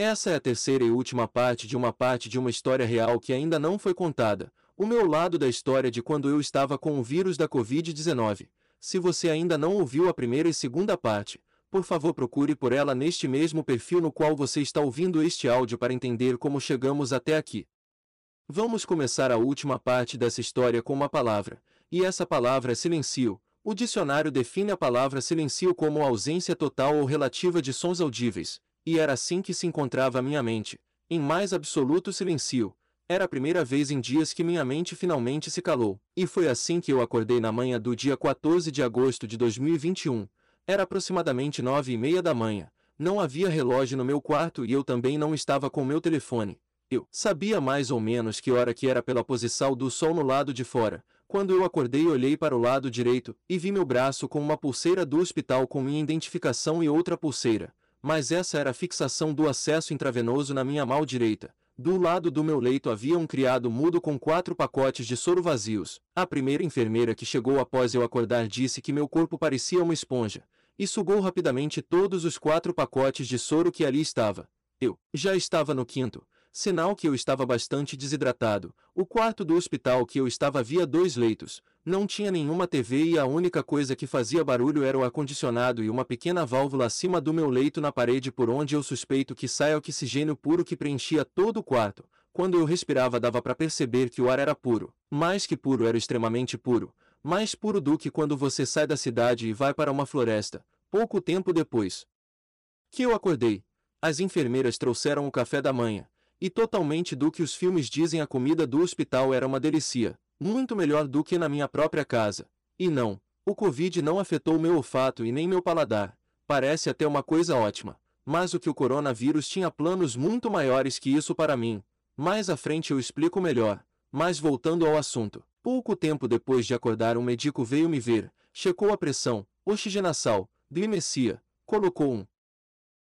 Essa é a terceira e última parte de uma parte de uma história real que ainda não foi contada, o meu lado da história de quando eu estava com o vírus da Covid-19. Se você ainda não ouviu a primeira e segunda parte, por favor procure por ela neste mesmo perfil no qual você está ouvindo este áudio para entender como chegamos até aqui. Vamos começar a última parte dessa história com uma palavra, e essa palavra é silencio. O dicionário define a palavra silencio como ausência total ou relativa de sons audíveis, e era assim que se encontrava minha mente, em mais absoluto silencio. Era a primeira vez em dias que minha mente finalmente se calou, e foi assim que eu acordei na manhã do dia 14 de agosto de 2021. Era aproximadamente nove e meia da manhã. Não havia relógio no meu quarto e eu também não estava com meu telefone. Eu sabia mais ou menos que hora que era pela posição do sol no lado de fora. Quando eu acordei olhei para o lado direito e vi meu braço com uma pulseira do hospital com minha identificação e outra pulseira mas essa era a fixação do acesso intravenoso na minha mão direita. Do lado do meu leito havia um criado mudo com quatro pacotes de soro vazios. A primeira enfermeira que chegou após eu acordar disse que meu corpo parecia uma esponja, e sugou rapidamente todos os quatro pacotes de soro que ali estava. Eu já estava no quinto, sinal que eu estava bastante desidratado. O quarto do hospital que eu estava havia dois leitos, não tinha nenhuma TV e a única coisa que fazia barulho era o ar-condicionado e uma pequena válvula acima do meu leito na parede por onde eu suspeito que saia oxigênio puro que preenchia todo o quarto. Quando eu respirava dava para perceber que o ar era puro. Mais que puro era extremamente puro. Mais puro do que quando você sai da cidade e vai para uma floresta. Pouco tempo depois que eu acordei, as enfermeiras trouxeram o café da manhã, e totalmente do que os filmes dizem a comida do hospital era uma delícia muito melhor do que na minha própria casa. E não, o Covid não afetou meu olfato e nem meu paladar. Parece até uma coisa ótima. Mas o que o coronavírus tinha planos muito maiores que isso para mim. Mais à frente eu explico melhor. Mas voltando ao assunto. Pouco tempo depois de acordar um médico veio me ver, checou a pressão, oxigenação, glimecia, colocou um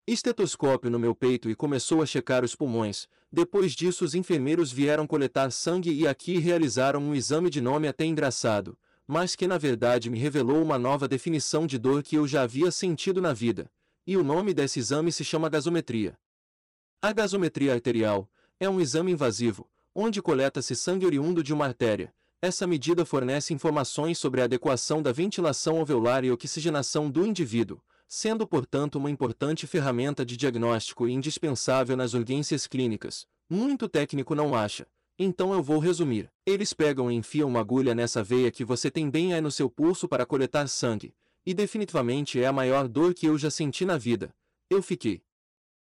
estetoscópio no meu peito e começou a checar os pulmões. Depois disso, os enfermeiros vieram coletar sangue e aqui realizaram um exame de nome até engraçado, mas que na verdade me revelou uma nova definição de dor que eu já havia sentido na vida. E o nome desse exame se chama gasometria. A gasometria arterial é um exame invasivo, onde coleta-se sangue oriundo de uma artéria. Essa medida fornece informações sobre a adequação da ventilação alveolar e oxigenação do indivíduo, sendo portanto uma importante ferramenta de diagnóstico e indispensável nas urgências clínicas. Muito técnico não acha. Então eu vou resumir. Eles pegam e enfiam uma agulha nessa veia que você tem bem aí no seu pulso para coletar sangue. E definitivamente é a maior dor que eu já senti na vida. Eu fiquei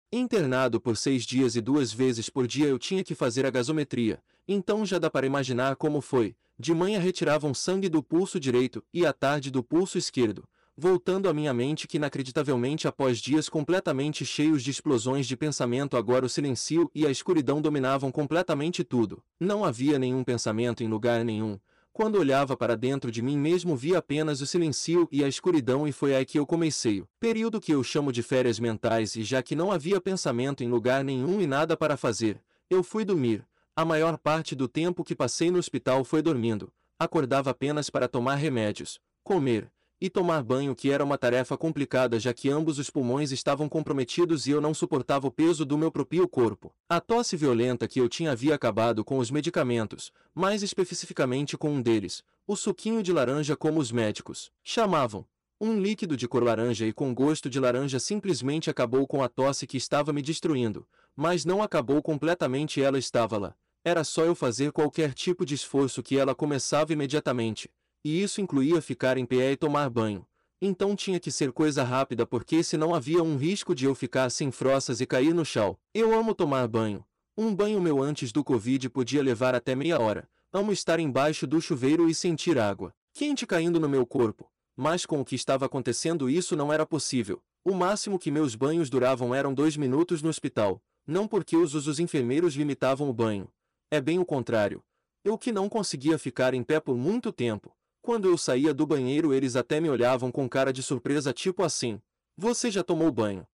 internado por seis dias e duas vezes por dia eu tinha que fazer a gasometria. Então já dá para imaginar como foi. De manhã retiravam sangue do pulso direito e à tarde do pulso esquerdo voltando à minha mente que inacreditavelmente após dias completamente cheios de explosões de pensamento agora o silencio e a escuridão dominavam completamente tudo. Não havia nenhum pensamento em lugar nenhum. Quando olhava para dentro de mim mesmo via apenas o silencio e a escuridão e foi aí que eu comecei período que eu chamo de férias mentais e já que não havia pensamento em lugar nenhum e nada para fazer, eu fui dormir. A maior parte do tempo que passei no hospital foi dormindo. Acordava apenas para tomar remédios, comer, e tomar banho que era uma tarefa complicada já que ambos os pulmões estavam comprometidos e eu não suportava o peso do meu próprio corpo. A tosse violenta que eu tinha havia acabado com os medicamentos, mais especificamente com um deles, o suquinho de laranja como os médicos chamavam. Um líquido de cor laranja e com gosto de laranja simplesmente acabou com a tosse que estava me destruindo, mas não acabou completamente ela estava lá. Era só eu fazer qualquer tipo de esforço que ela começava imediatamente e isso incluía ficar em pé e tomar banho. Então tinha que ser coisa rápida porque senão havia um risco de eu ficar sem froças e cair no chão. Eu amo tomar banho. Um banho meu antes do Covid podia levar até meia hora. Amo estar embaixo do chuveiro e sentir água quente caindo no meu corpo. Mas com o que estava acontecendo isso não era possível. O máximo que meus banhos duravam eram dois minutos no hospital. Não porque os, os enfermeiros limitavam o banho. É bem o contrário. Eu que não conseguia ficar em pé por muito tempo. Quando eu saía do banheiro eles até me olhavam com cara de surpresa tipo assim, você já tomou banho?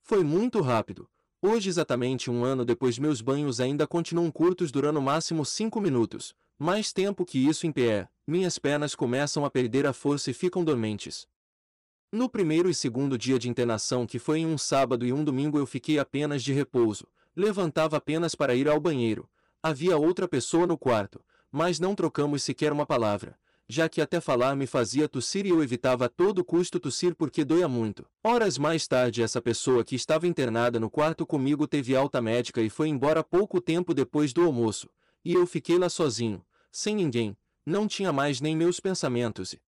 Foi muito rápido. Hoje exatamente um ano depois meus banhos ainda continuam curtos durando máximo 5 minutos. Mais tempo que isso em pé, minhas pernas começam a perder a força e ficam dormentes. No primeiro e segundo dia de internação que foi em um sábado e um domingo eu fiquei apenas de repouso, levantava apenas para ir ao banheiro. Havia outra pessoa no quarto, mas não trocamos sequer uma palavra, já que até falar me fazia tossir e eu evitava a todo custo tossir porque doía muito. Horas mais tarde essa pessoa que estava internada no quarto comigo teve alta médica e foi embora pouco tempo depois do almoço, e eu fiquei lá sozinho, sem ninguém, não tinha mais nem meus pensamentos e...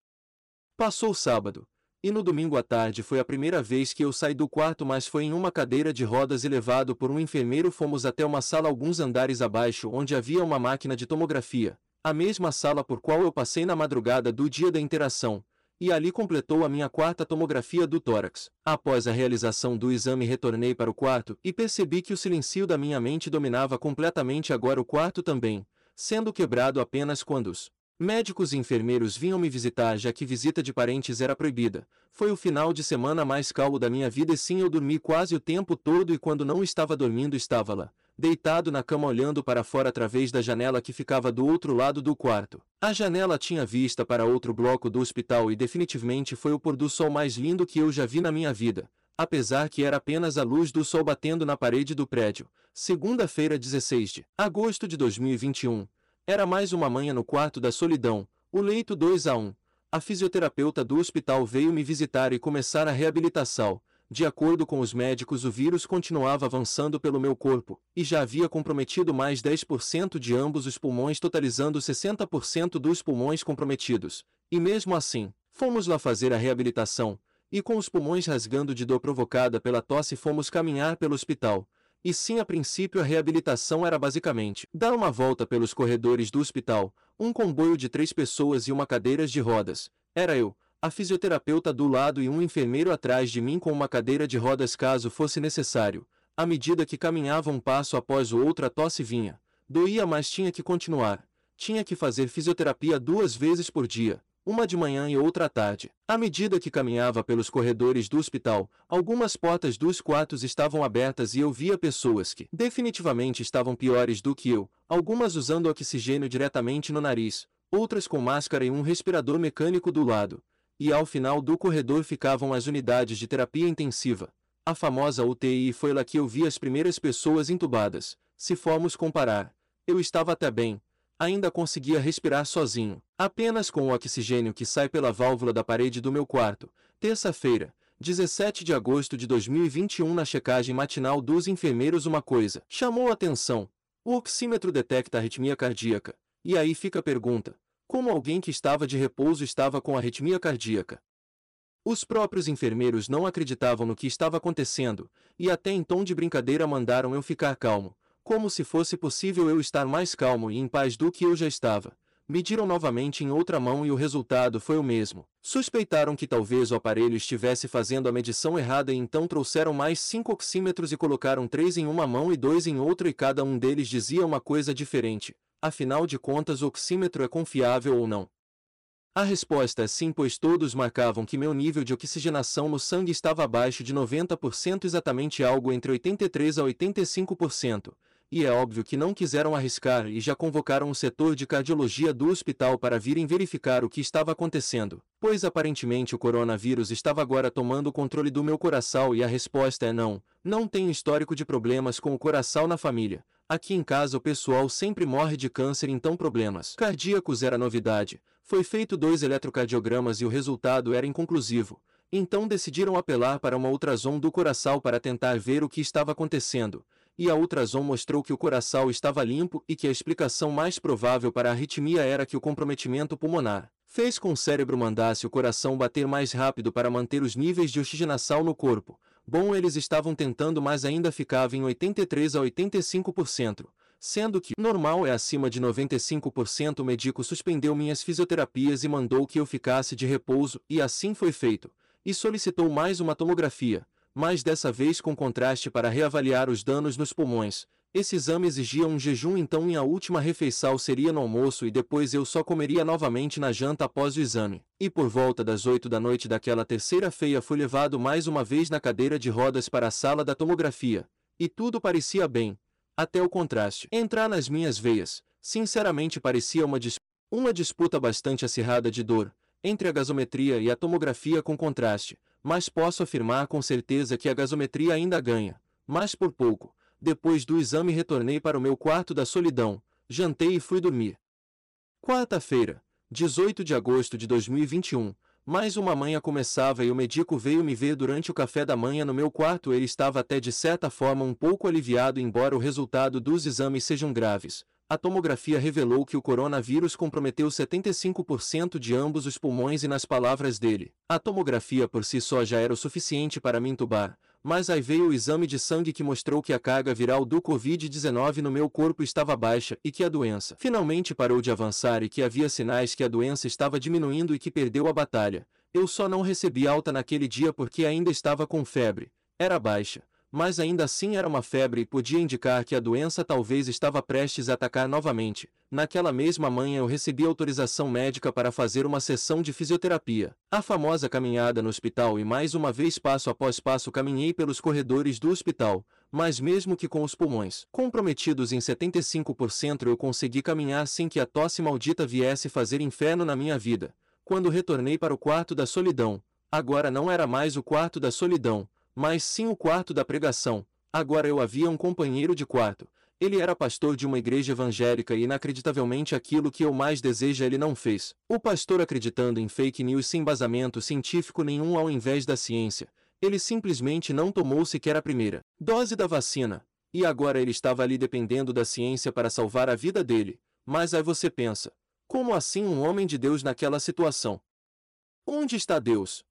Passou o sábado, e no domingo à tarde foi a primeira vez que eu saí do quarto mas foi em uma cadeira de rodas e levado por um enfermeiro fomos até uma sala alguns andares abaixo onde havia uma máquina de tomografia, a mesma sala por qual eu passei na madrugada do dia da interação, e ali completou a minha quarta tomografia do tórax. Após a realização do exame retornei para o quarto e percebi que o silencio da minha mente dominava completamente agora o quarto também, sendo quebrado apenas quando os médicos e enfermeiros vinham me visitar já que visita de parentes era proibida. Foi o final de semana mais calmo da minha vida e sim eu dormi quase o tempo todo e quando não estava dormindo estava lá, deitado na cama olhando para fora através da janela que ficava do outro lado do quarto. A janela tinha vista para outro bloco do hospital e definitivamente foi o pôr do sol mais lindo que eu já vi na minha vida, apesar que era apenas a luz do sol batendo na parede do prédio. Segunda-feira, 16 de agosto de 2021. Era mais uma manhã no quarto da solidão, o leito 2 a 1. A fisioterapeuta do hospital veio me visitar e começar a reabilitação, de acordo com os médicos, o vírus continuava avançando pelo meu corpo, e já havia comprometido mais 10% de ambos os pulmões, totalizando 60% dos pulmões comprometidos. E mesmo assim, fomos lá fazer a reabilitação, e com os pulmões rasgando de dor provocada pela tosse fomos caminhar pelo hospital. E sim, a princípio a reabilitação era basicamente dar uma volta pelos corredores do hospital, um comboio de três pessoas e uma cadeira de rodas. Era eu, a fisioterapeuta do lado e um enfermeiro atrás de mim com uma cadeira de rodas caso fosse necessário. À medida que caminhava um passo após o outro a tosse vinha. Doía mas tinha que continuar. Tinha que fazer fisioterapia duas vezes por dia, uma de manhã e outra à tarde. À medida que caminhava pelos corredores do hospital, algumas portas dos quartos estavam abertas e eu via pessoas que definitivamente estavam piores do que eu, algumas usando oxigênio diretamente no nariz, outras com máscara e um respirador mecânico do lado e ao final do corredor ficavam as unidades de terapia intensiva. A famosa UTI foi lá que eu vi as primeiras pessoas entubadas. Se formos comparar, eu estava até bem, ainda conseguia respirar sozinho, apenas com o oxigênio que sai pela válvula da parede do meu quarto. Terça-feira, 17 de agosto de 2021 na checagem matinal dos enfermeiros uma coisa chamou a atenção. O oxímetro detecta arritmia cardíaca. E aí fica a pergunta, como alguém que estava de repouso estava com arritmia cardíaca. Os próprios enfermeiros não acreditavam no que estava acontecendo, e até em tom de brincadeira mandaram eu ficar calmo, como se fosse possível eu estar mais calmo e em paz do que eu já estava. Mediram novamente em outra mão e o resultado foi o mesmo. Suspeitaram que talvez o aparelho estivesse fazendo a medição errada e então trouxeram mais cinco oxímetros e colocaram três em uma mão e dois em outra e cada um deles dizia uma coisa diferente. Afinal de contas, oxímetro é confiável ou não? A resposta é sim, pois todos marcavam que meu nível de oxigenação no sangue estava abaixo de 90%, exatamente algo entre 83 a 85%, e é óbvio que não quiseram arriscar e já convocaram o setor de cardiologia do hospital para virem verificar o que estava acontecendo, pois aparentemente o coronavírus estava agora tomando o controle do meu coração e a resposta é não, não tenho histórico de problemas com o coração na família, Aqui em casa o pessoal sempre morre de câncer então problemas cardíacos era novidade. Foi feito dois eletrocardiogramas e o resultado era inconclusivo. Então decidiram apelar para uma ultrassom do coração para tentar ver o que estava acontecendo. E a ultrassom mostrou que o coração estava limpo e que a explicação mais provável para a arritmia era que o comprometimento pulmonar fez com o cérebro mandasse o coração bater mais rápido para manter os níveis de oxigenação no corpo, Bom, eles estavam tentando, mas ainda ficava em 83 a 85%, sendo que normal é acima de 95%. O médico suspendeu minhas fisioterapias e mandou que eu ficasse de repouso, e assim foi feito. E solicitou mais uma tomografia, mas dessa vez com contraste para reavaliar os danos nos pulmões, esse exame exigia um jejum então minha última refeição seria no almoço e depois eu só comeria novamente na janta após o exame. E por volta das oito da noite daquela terceira-feira fui levado mais uma vez na cadeira de rodas para a sala da tomografia. E tudo parecia bem, até o contraste entrar nas minhas veias. Sinceramente parecia uma, dis uma disputa bastante acirrada de dor, entre a gasometria e a tomografia com contraste, mas posso afirmar com certeza que a gasometria ainda ganha, mas por pouco. Depois do exame retornei para o meu quarto da solidão, jantei e fui dormir. Quarta-feira, 18 de agosto de 2021, mais uma manhã começava e o médico veio me ver durante o café da manhã no meu quarto. Ele estava até de certa forma um pouco aliviado, embora o resultado dos exames sejam graves. A tomografia revelou que o coronavírus comprometeu 75% de ambos os pulmões e nas palavras dele, a tomografia por si só já era o suficiente para me entubar, mas aí veio o exame de sangue que mostrou que a carga viral do Covid-19 no meu corpo estava baixa e que a doença finalmente parou de avançar e que havia sinais que a doença estava diminuindo e que perdeu a batalha. Eu só não recebi alta naquele dia porque ainda estava com febre. Era baixa, mas ainda assim era uma febre e podia indicar que a doença talvez estava prestes a atacar novamente. Naquela mesma manhã eu recebi autorização médica para fazer uma sessão de fisioterapia. A famosa caminhada no hospital e mais uma vez passo após passo caminhei pelos corredores do hospital, mas mesmo que com os pulmões comprometidos em 75% eu consegui caminhar sem que a tosse maldita viesse fazer inferno na minha vida. Quando retornei para o quarto da solidão, agora não era mais o quarto da solidão, mas sim o quarto da pregação. Agora eu havia um companheiro de quarto. Ele era pastor de uma igreja evangélica e inacreditavelmente aquilo que eu mais desejo ele não fez. O pastor acreditando em fake news sem embasamento científico nenhum ao invés da ciência. Ele simplesmente não tomou sequer a primeira dose da vacina. E agora ele estava ali dependendo da ciência para salvar a vida dele. Mas aí você pensa, como assim um homem de Deus naquela situação? Onde está Deus?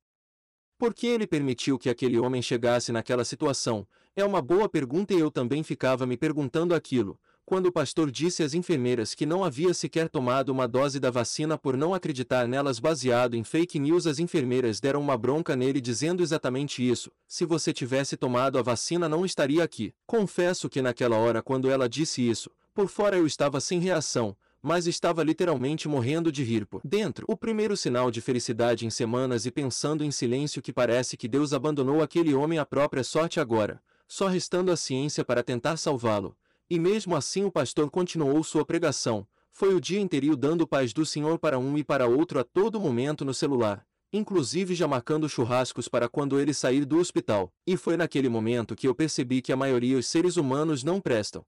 Por que ele permitiu que aquele homem chegasse naquela situação? É uma boa pergunta e eu também ficava me perguntando aquilo, quando o pastor disse às enfermeiras que não havia sequer tomado uma dose da vacina por não acreditar nelas baseado em fake news, as enfermeiras deram uma bronca nele dizendo exatamente isso. Se você tivesse tomado a vacina, não estaria aqui. Confesso que naquela hora, quando ela disse isso, por fora eu estava sem reação, mas estava literalmente morrendo de rir por dentro. O primeiro sinal de felicidade em semanas e pensando em silêncio que parece que Deus abandonou aquele homem à própria sorte agora, só restando a ciência para tentar salvá-lo. E mesmo assim o pastor continuou sua pregação. Foi o dia inteiro dando paz do Senhor para um e para outro a todo momento no celular, inclusive já marcando churrascos para quando ele sair do hospital. E foi naquele momento que eu percebi que a maioria dos seres humanos não prestam.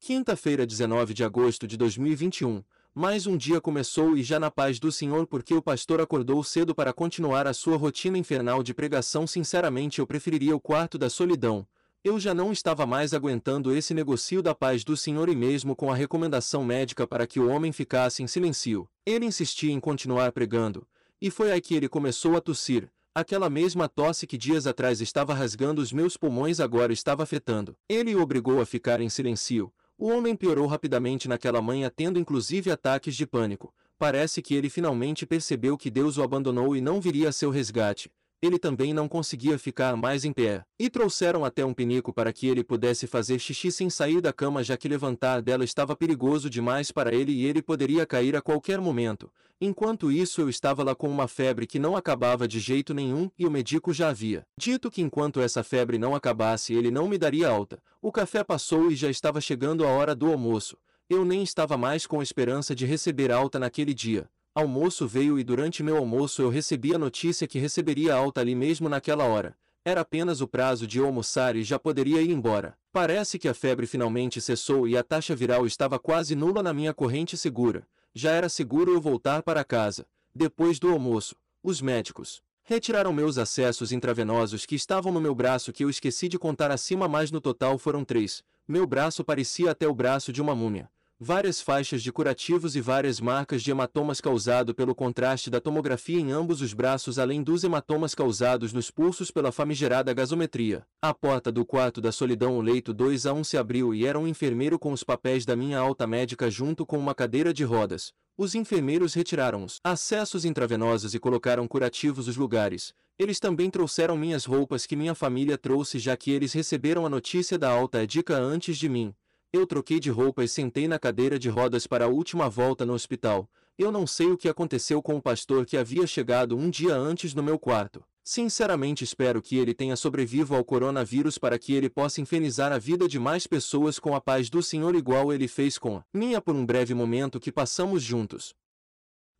Quinta-feira, 19 de agosto de 2021. Mais um dia começou e já na paz do Senhor porque o pastor acordou cedo para continuar a sua rotina infernal de pregação. Sinceramente, eu preferiria o quarto da solidão. Eu já não estava mais aguentando esse negocio da paz do Senhor e mesmo com a recomendação médica para que o homem ficasse em silêncio. Ele insistia em continuar pregando. E foi aí que ele começou a tossir. Aquela mesma tosse que dias atrás estava rasgando os meus pulmões agora estava afetando. Ele o obrigou a ficar em silêncio. O homem piorou rapidamente naquela manhã, tendo inclusive ataques de pânico. Parece que ele finalmente percebeu que Deus o abandonou e não viria a seu resgate. Ele também não conseguia ficar mais em pé. E trouxeram até um pinico para que ele pudesse fazer xixi sem sair da cama, já que levantar dela estava perigoso demais para ele e ele poderia cair a qualquer momento. Enquanto isso, eu estava lá com uma febre que não acabava de jeito nenhum e o médico já havia dito que enquanto essa febre não acabasse, ele não me daria alta. O café passou e já estava chegando a hora do almoço. Eu nem estava mais com esperança de receber alta naquele dia. Almoço veio e durante meu almoço eu recebi a notícia que receberia alta ali mesmo naquela hora. Era apenas o prazo de almoçar e já poderia ir embora. Parece que a febre finalmente cessou e a taxa viral estava quase nula na minha corrente segura já era seguro eu voltar para casa. Depois do almoço, os médicos retiraram meus acessos intravenosos que estavam no meu braço que eu esqueci de contar acima, mas no total foram três. Meu braço parecia até o braço de uma múmia. Várias faixas de curativos e várias marcas de hematomas causado pelo contraste da tomografia em ambos os braços, além dos hematomas causados nos pulsos pela famigerada gasometria. A porta do quarto da solidão, o leito 2 a 1 se abriu e era um enfermeiro com os papéis da minha alta médica junto com uma cadeira de rodas. Os enfermeiros retiraram os acessos intravenosos e colocaram curativos nos lugares. Eles também trouxeram minhas roupas que minha família trouxe já que eles receberam a notícia da alta dica antes de mim. Eu troquei de roupa e sentei na cadeira de rodas para a última volta no hospital. Eu não sei o que aconteceu com o pastor que havia chegado um dia antes no meu quarto. Sinceramente espero que ele tenha sobrevivo ao coronavírus para que ele possa infernizar a vida de mais pessoas com a paz do Senhor igual ele fez com a minha por um breve momento que passamos juntos.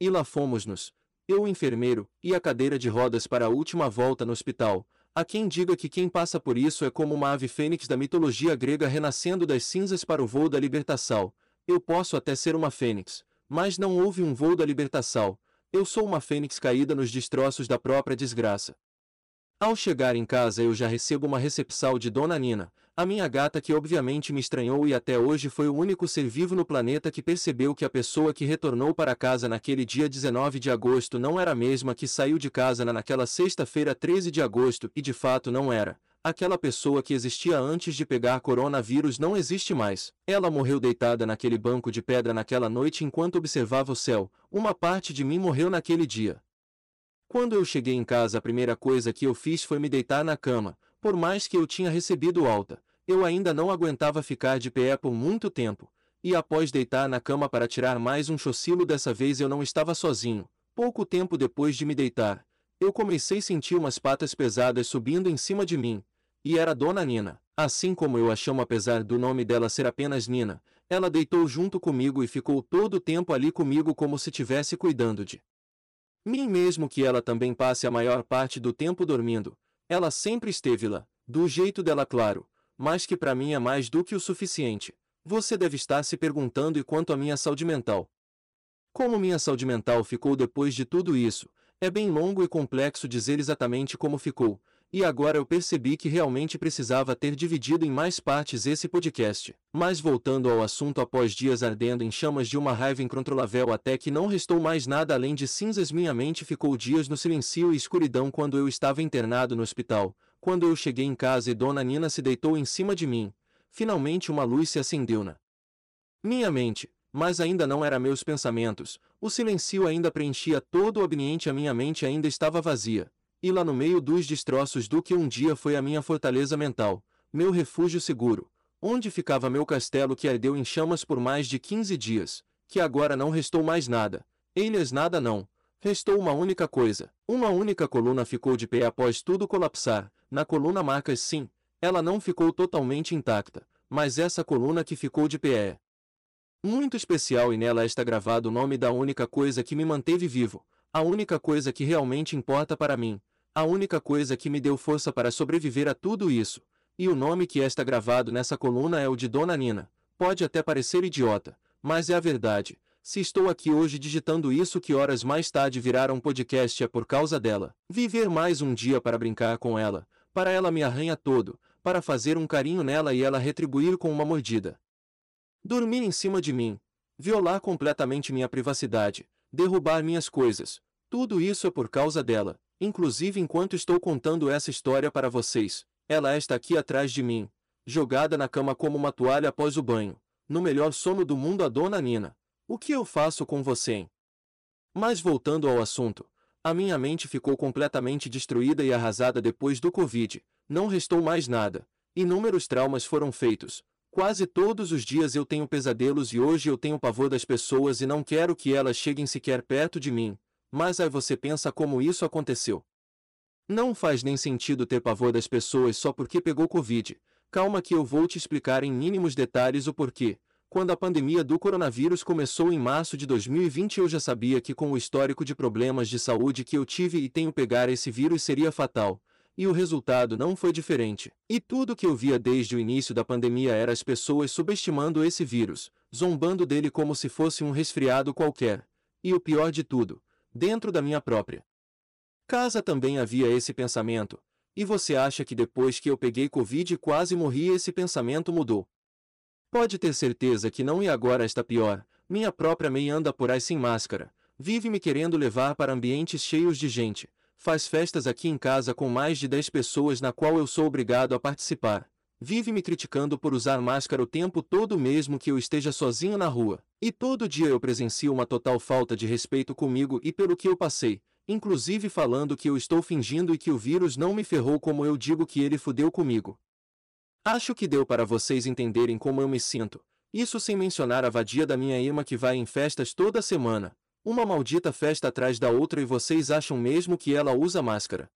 E lá fomos-nos. eu o enfermeiro, e a cadeira de rodas para a última volta no hospital. Há quem diga que quem passa por isso é como uma ave fênix da mitologia grega renascendo das cinzas para o voo da libertação. Eu posso até ser uma fênix, mas não houve um voo da libertação. Eu sou uma fênix caída nos destroços da própria desgraça. Ao chegar em casa eu já recebo uma recepção de Dona Nina, a minha gata que obviamente me estranhou e até hoje foi o único ser vivo no planeta que percebeu que a pessoa que retornou para casa naquele dia 19 de agosto não era a mesma que saiu de casa naquela sexta-feira 13 de agosto e de fato não era. Aquela pessoa que existia antes de pegar coronavírus não existe mais. Ela morreu deitada naquele banco de pedra naquela noite enquanto observava o céu. Uma parte de mim morreu naquele dia. Quando eu cheguei em casa a primeira coisa que eu fiz foi me deitar na cama, por mais que eu tinha recebido alta, eu ainda não aguentava ficar de pé por muito tempo, e após deitar na cama para tirar mais um chocilo dessa vez eu não estava sozinho. Pouco tempo depois de me deitar, eu comecei a sentir umas patas pesadas subindo em cima de mim, e era Dona Nina. Assim como eu a chamo apesar do nome dela ser apenas Nina, ela deitou junto comigo e ficou todo o tempo ali comigo como se estivesse cuidando de mim mesmo que ela também passe a maior parte do tempo dormindo, ela sempre esteve lá, do jeito dela claro, mas que para mim é mais do que o suficiente. Você deve estar se perguntando e quanto à minha saúde mental. Como minha saúde mental ficou depois de tudo isso, é bem longo e complexo dizer exatamente como ficou, e agora eu percebi que realmente precisava ter dividido em mais partes esse podcast. Mas voltando ao assunto após dias ardendo em chamas de uma raiva incontrolável até que não restou mais nada além de cinzas minha mente ficou dias no silêncio e escuridão quando eu estava internado no hospital. Quando eu cheguei em casa e Dona Nina se deitou em cima de mim, finalmente uma luz se acendeu na minha mente, mas ainda não era meus pensamentos. O silêncio ainda preenchia todo o ambiente, a minha mente ainda estava vazia e lá no meio dos destroços do que um dia foi a minha fortaleza mental, meu refúgio seguro, onde ficava meu castelo que ardeu em chamas por mais de quinze dias, que agora não restou mais nada. Eles nada não. Restou uma única coisa. Uma única coluna ficou de pé após tudo colapsar. Na coluna marcas sim, ela não ficou totalmente intacta, mas essa coluna que ficou de pé é muito especial e nela está gravado o nome da única coisa que me manteve vivo, a única coisa que realmente importa para mim, a única coisa que me deu força para sobreviver a tudo isso, e o nome que está gravado nessa coluna é o de Dona Nina. Pode até parecer idiota, mas é a verdade. Se estou aqui hoje digitando isso que horas mais tarde virar um podcast é por causa dela. Viver mais um dia para brincar com ela, para ela me arranha todo, para fazer um carinho nela e ela retribuir com uma mordida. Dormir em cima de mim, violar completamente minha privacidade, derrubar minhas coisas, tudo isso é por causa dela. Inclusive enquanto estou contando essa história para vocês, ela está aqui atrás de mim, jogada na cama como uma toalha após o banho, no melhor sono do mundo a dona Nina. O que eu faço com você, hein? Mas voltando ao assunto, a minha mente ficou completamente destruída e arrasada depois do Covid, não restou mais nada. Inúmeros traumas foram feitos. Quase todos os dias eu tenho pesadelos e hoje eu tenho pavor das pessoas e não quero que elas cheguem sequer perto de mim, mas aí você pensa como isso aconteceu. Não faz nem sentido ter pavor das pessoas só porque pegou Covid. Calma que eu vou te explicar em mínimos detalhes o porquê. Quando a pandemia do coronavírus começou em março de 2020, eu já sabia que com o histórico de problemas de saúde que eu tive e tenho pegar esse vírus seria fatal. E o resultado não foi diferente. E tudo que eu via desde o início da pandemia era as pessoas subestimando esse vírus, zombando dele como se fosse um resfriado qualquer. E o pior de tudo, dentro da minha própria casa também havia esse pensamento. E você acha que depois que eu peguei Covid e quase morri esse pensamento mudou? Pode ter certeza que não e agora está pior. Minha própria mãe anda por aí sem máscara, vive me querendo levar para ambientes cheios de gente, faz festas aqui em casa com mais de 10 pessoas na qual eu sou obrigado a participar, vive me criticando por usar máscara o tempo todo mesmo que eu esteja sozinho na rua. E todo dia eu presencio uma total falta de respeito comigo e pelo que eu passei, inclusive falando que eu estou fingindo e que o vírus não me ferrou como eu digo que ele fudeu comigo. Acho que deu para vocês entenderem como eu me sinto, isso sem mencionar a vadia da minha irmã que vai em festas toda semana, uma maldita festa atrás da outra e vocês acham mesmo que ela usa máscara.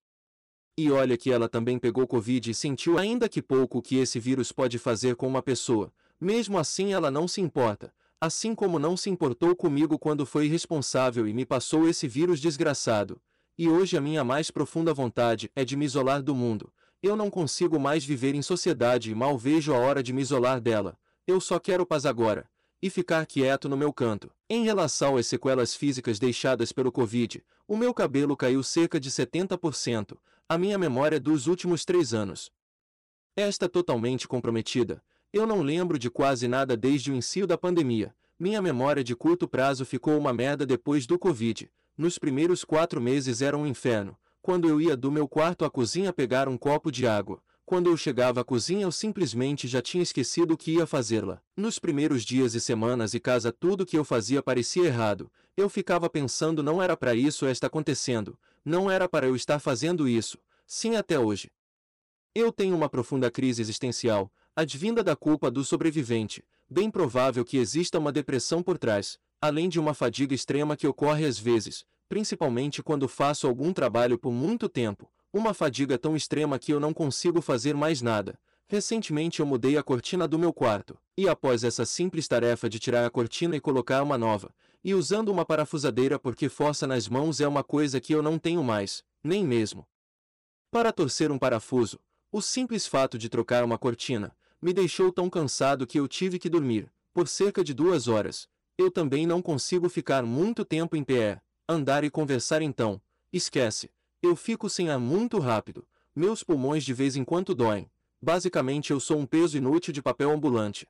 E olha que ela também pegou Covid e sentiu ainda que pouco o que esse vírus pode fazer com uma pessoa. Mesmo assim ela não se importa. assim como não se importou comigo quando foi irresponsável e me passou esse vírus desgraçado. E hoje a minha mais profunda vontade é de me isolar do mundo. Eu não consigo mais viver em sociedade e mal vejo a hora de me isolar dela. Eu só quero paz agora. E ficar quieto no meu canto. Em relação às sequelas físicas deixadas pelo Covid, o meu cabelo caiu cerca de 70%, a minha memória dos últimos três anos. Esta totalmente comprometida, eu não lembro de quase nada desde o início da pandemia. Minha memória de curto prazo ficou uma merda depois do Covid. Nos primeiros quatro meses era um inferno. Quando eu ia do meu quarto à cozinha pegar um copo de água, quando eu chegava à cozinha eu simplesmente já tinha esquecido o que ia fazê-la. Nos primeiros dias e semanas e casa tudo que eu fazia parecia errado. Eu ficava pensando não era para isso estar acontecendo, não era para eu estar fazendo isso. Sim até hoje. Eu tenho uma profunda crise existencial, advinda da culpa do sobrevivente, bem provável que exista uma depressão por trás, além de uma fadiga extrema que ocorre às vezes, principalmente quando faço algum trabalho por muito tempo, uma fadiga tão extrema que eu não consigo fazer mais nada. Recentemente eu mudei a cortina do meu quarto, e após essa simples tarefa de tirar a cortina e colocar uma nova, e usando uma parafusadeira porque força nas mãos é uma coisa que eu não tenho mais, nem mesmo. Para torcer um parafuso, o simples fato de trocar uma cortina, me deixou tão cansado que eu tive que dormir, por cerca de duas horas. Eu também não consigo ficar muito tempo em pé, andar e conversar então. Esquece. Eu fico sem ar muito rápido. Meus pulmões de vez em quando doem. Basicamente eu sou um peso inútil de papel ambulante.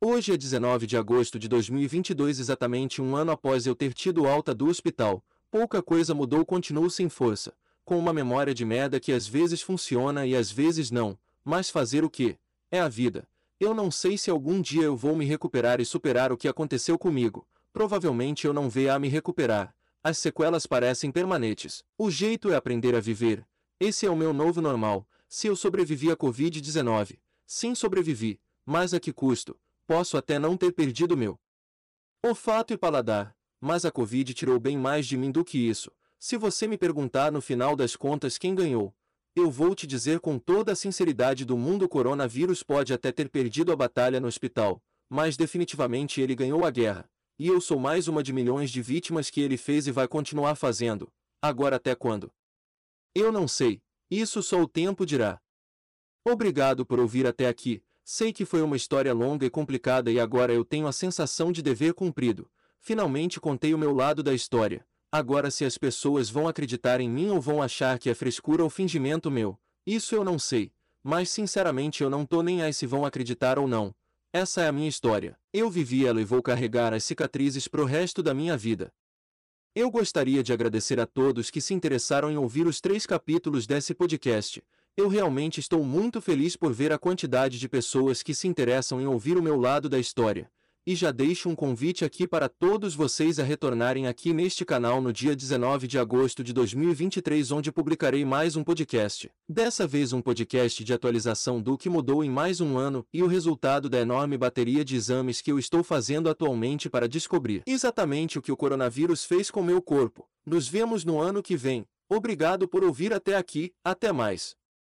Hoje é 19 de agosto de 2022 exatamente um ano após eu ter tido alta do hospital. Pouca coisa mudou continuo sem força, com uma memória de merda que às vezes funciona e às vezes não, mas fazer o quê? É a vida. Eu não sei se algum dia eu vou me recuperar e superar o que aconteceu comigo. Provavelmente eu não venha a me recuperar. As sequelas parecem permanentes. O jeito é aprender a viver. Esse é o meu novo normal. Se eu sobrevivi à Covid-19, sim sobrevivi, mas a que custo? Posso até não ter perdido meu olfato e paladar, mas a Covid tirou bem mais de mim do que isso. Se você me perguntar no final das contas quem ganhou, eu vou te dizer com toda a sinceridade do mundo: o coronavírus pode até ter perdido a batalha no hospital, mas definitivamente ele ganhou a guerra. E eu sou mais uma de milhões de vítimas que ele fez e vai continuar fazendo. Agora até quando? Eu não sei. Isso só o tempo dirá. Obrigado por ouvir até aqui. Sei que foi uma história longa e complicada e agora eu tenho a sensação de dever cumprido. Finalmente contei o meu lado da história. Agora se as pessoas vão acreditar em mim ou vão achar que é frescura ou fingimento meu, isso eu não sei. Mas sinceramente eu não tô nem aí se vão acreditar ou não. Essa é a minha história. Eu vivi ela e vou carregar as cicatrizes pro resto da minha vida. Eu gostaria de agradecer a todos que se interessaram em ouvir os três capítulos desse podcast. Eu realmente estou muito feliz por ver a quantidade de pessoas que se interessam em ouvir o meu lado da história. E já deixo um convite aqui para todos vocês a retornarem aqui neste canal no dia 19 de agosto de 2023, onde publicarei mais um podcast. Dessa vez, um podcast de atualização do que mudou em mais um ano e o resultado da enorme bateria de exames que eu estou fazendo atualmente para descobrir exatamente o que o coronavírus fez com meu corpo. Nos vemos no ano que vem. Obrigado por ouvir até aqui, até mais.